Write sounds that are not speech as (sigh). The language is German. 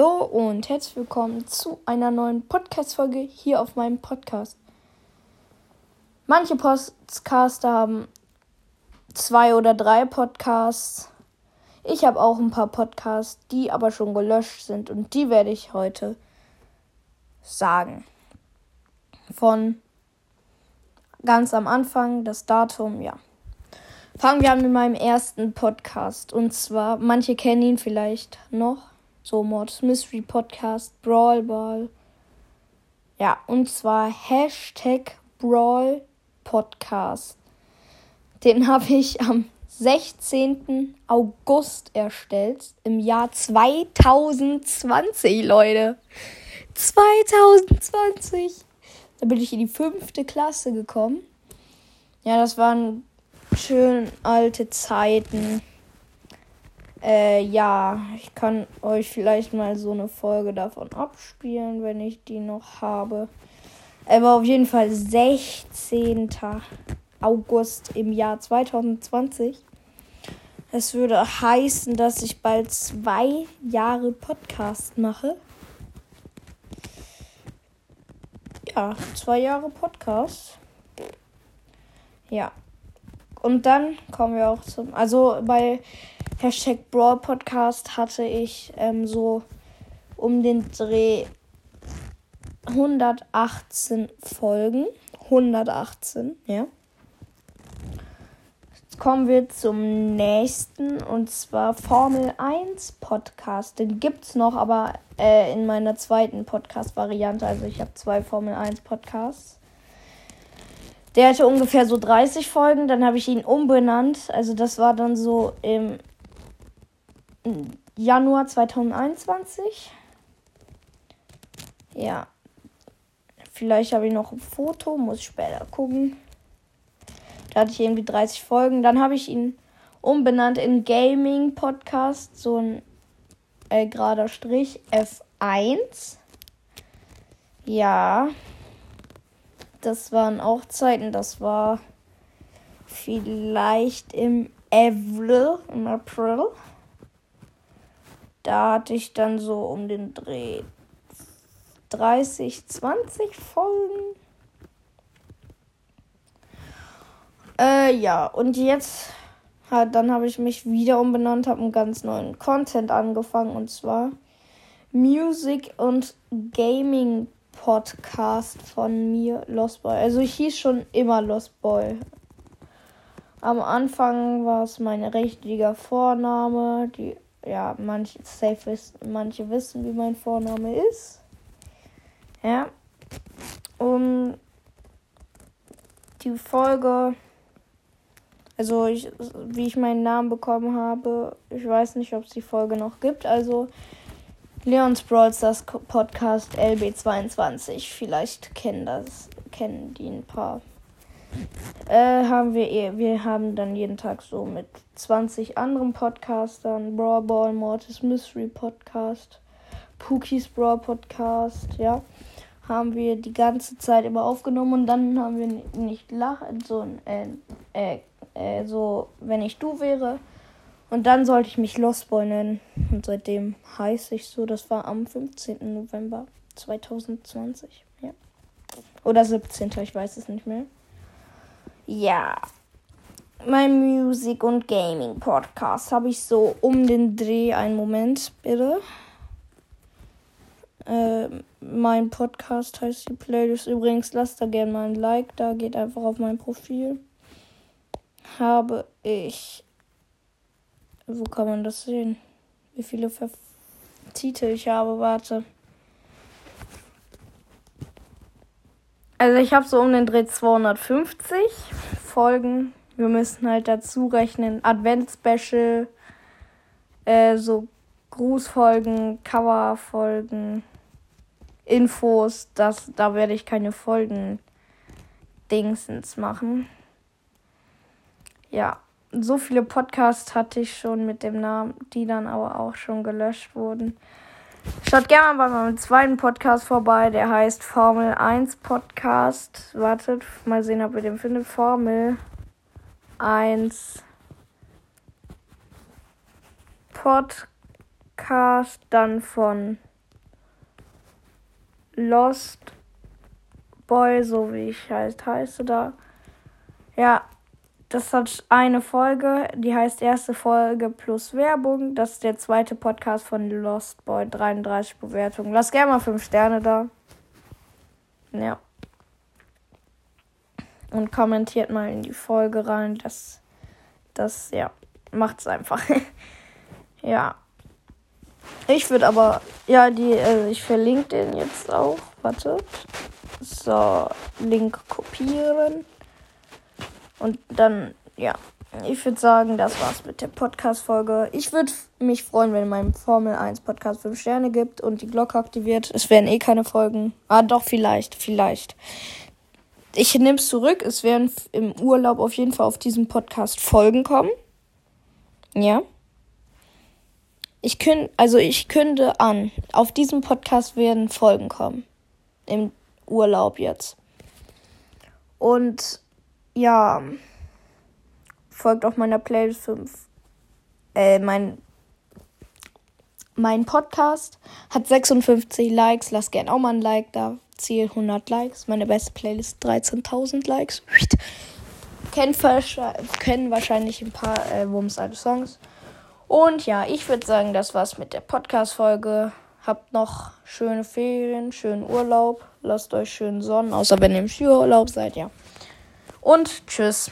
Hallo und herzlich willkommen zu einer neuen Podcast-Folge hier auf meinem Podcast. Manche Podcaster haben zwei oder drei Podcasts. Ich habe auch ein paar Podcasts, die aber schon gelöscht sind und die werde ich heute sagen. Von ganz am Anfang, das Datum, ja. Fangen wir an mit meinem ersten Podcast. Und zwar, manche kennen ihn vielleicht noch. So Mords Mystery Podcast, Brawl Ball. Ja, und zwar Hashtag Brawl Podcast. Den habe ich am 16. August erstellt. Im Jahr 2020, Leute. 2020. Da bin ich in die fünfte Klasse gekommen. Ja, das waren schön alte Zeiten. Äh, ja, ich kann euch vielleicht mal so eine Folge davon abspielen, wenn ich die noch habe. Aber auf jeden Fall 16. August im Jahr 2020. Es würde heißen, dass ich bald zwei Jahre Podcast mache. Ja, zwei Jahre Podcast. Ja, und dann kommen wir auch zum. Also bei Hashtag Brawl Podcast hatte ich ähm, so um den Dreh 118 Folgen. 118, ja. Jetzt kommen wir zum nächsten und zwar Formel 1 Podcast. Den gibt es noch, aber äh, in meiner zweiten Podcast-Variante. Also ich habe zwei Formel 1 Podcasts. Der hatte ungefähr so 30 Folgen, dann habe ich ihn umbenannt. Also das war dann so im Januar 2021. Ja. Vielleicht habe ich noch ein Foto, muss ich später gucken. Da hatte ich irgendwie 30 Folgen. Dann habe ich ihn umbenannt in Gaming Podcast, so ein äh, gerader Strich F1. Ja, das waren auch Zeiten, das war vielleicht im April, im April. Da hatte ich dann so um den Dreh 30, 20 Folgen. Äh, ja, und jetzt halt, dann habe ich mich wieder umbenannt, habe einen ganz neuen Content angefangen und zwar Music und Gaming Podcast von mir, Lost Boy. Also ich hieß schon immer Lost Boy. Am Anfang war es mein richtiger Vorname. Die, ja, manche, safe ist, manche wissen, wie mein Vorname ist. Ja. Und die Folge, also ich, wie ich meinen Namen bekommen habe, ich weiß nicht, ob es die Folge noch gibt. Also Leons Brawl Stars Podcast LB22. Vielleicht kennen das, kennen die ein paar. Äh, haben wir, eh, wir haben dann jeden Tag so mit 20 anderen Podcastern, Brawl Ball, Mortis Mystery Podcast, Pookies Brawl Podcast, ja, haben wir die ganze Zeit immer aufgenommen und dann haben wir nicht lachen, so, äh, äh, äh, so, wenn ich du wäre, und dann sollte ich mich Lost Boy nennen. Und seitdem heiße ich so. Das war am 15. November 2020. Ja. Oder 17. Ich weiß es nicht mehr. Ja. Mein Musik- und Gaming-Podcast habe ich so um den Dreh. Einen Moment, bitte. Äh, mein Podcast heißt die Playlist. Übrigens, lasst da gerne mal ein Like da. Geht einfach auf mein Profil. Habe ich wo kann man das sehen? Wie viele Ver Titel ich habe? Warte. Also ich habe so um den Dreh 250 Folgen. Wir müssen halt dazu rechnen. Advent-Special, äh, so Grußfolgen, Coverfolgen, Infos. Das, da werde ich keine Folgen Dingsens machen. Ja so viele Podcasts hatte ich schon mit dem Namen, die dann aber auch schon gelöscht wurden. Schaut gerne mal bei meinem zweiten Podcast vorbei, der heißt Formel 1 Podcast. Wartet, mal sehen, ob ihr den findet. Formel 1 Podcast, dann von Lost Boy, so wie ich halt heiße da. Ja, das hat eine Folge, die heißt erste Folge plus Werbung. Das ist der zweite Podcast von Lost Boy, 33 Bewertungen. Lass gerne mal 5 Sterne da. Ja. Und kommentiert mal in die Folge rein. Das, das, ja, macht's einfach. (laughs) ja. Ich würde aber, ja, die, also ich verlinke den jetzt auch. Wartet. So, Link kopieren. Und dann, ja, ich würde sagen, das war's mit der Podcast-Folge. Ich würde mich freuen, wenn meinem Formel 1 Podcast 5 Sterne gibt und die Glocke aktiviert. Es werden eh keine Folgen. Ah, doch, vielleicht, vielleicht. Ich nehme es zurück. Es werden im Urlaub auf jeden Fall auf diesem Podcast Folgen kommen. Ja. Ich künde, also ich künde an, auf diesem Podcast werden Folgen kommen. Im Urlaub jetzt. Und ja, folgt auf meiner Playlist 5. Äh, mein, mein Podcast hat 56 Likes. Lass gern auch mal ein Like da. Ziel 100 Likes. Meine beste Playlist 13.000 Likes. Kennen, kennen wahrscheinlich ein paar äh, Wumms alte Songs. Und ja, ich würde sagen, das war's mit der Podcast-Folge. Habt noch schöne Ferien, schönen Urlaub. Lasst euch schön sonnen, außer wenn ihr im Skiurlaub seid, ja. Und tschüss.